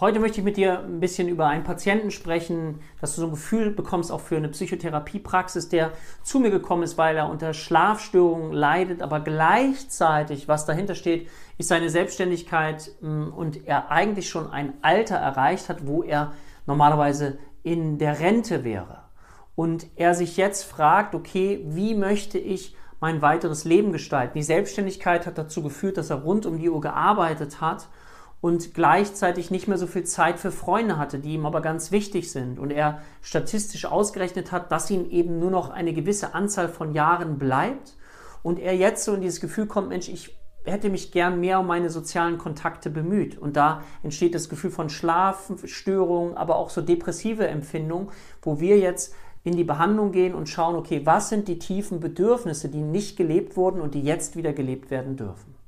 Heute möchte ich mit dir ein bisschen über einen Patienten sprechen, dass du so ein Gefühl bekommst auch für eine Psychotherapiepraxis, der zu mir gekommen ist, weil er unter Schlafstörungen leidet, aber gleichzeitig, was dahinter steht, ist seine Selbstständigkeit mm, und er eigentlich schon ein Alter erreicht hat, wo er normalerweise in der Rente wäre. Und er sich jetzt fragt, okay, wie möchte ich mein weiteres Leben gestalten? Die Selbstständigkeit hat dazu geführt, dass er rund um die Uhr gearbeitet hat und gleichzeitig nicht mehr so viel Zeit für Freunde hatte, die ihm aber ganz wichtig sind. Und er statistisch ausgerechnet hat, dass ihm eben nur noch eine gewisse Anzahl von Jahren bleibt. Und er jetzt so in dieses Gefühl kommt, Mensch, ich hätte mich gern mehr um meine sozialen Kontakte bemüht. Und da entsteht das Gefühl von Schlafstörungen, aber auch so depressive Empfindungen, wo wir jetzt in die Behandlung gehen und schauen, okay, was sind die tiefen Bedürfnisse, die nicht gelebt wurden und die jetzt wieder gelebt werden dürfen.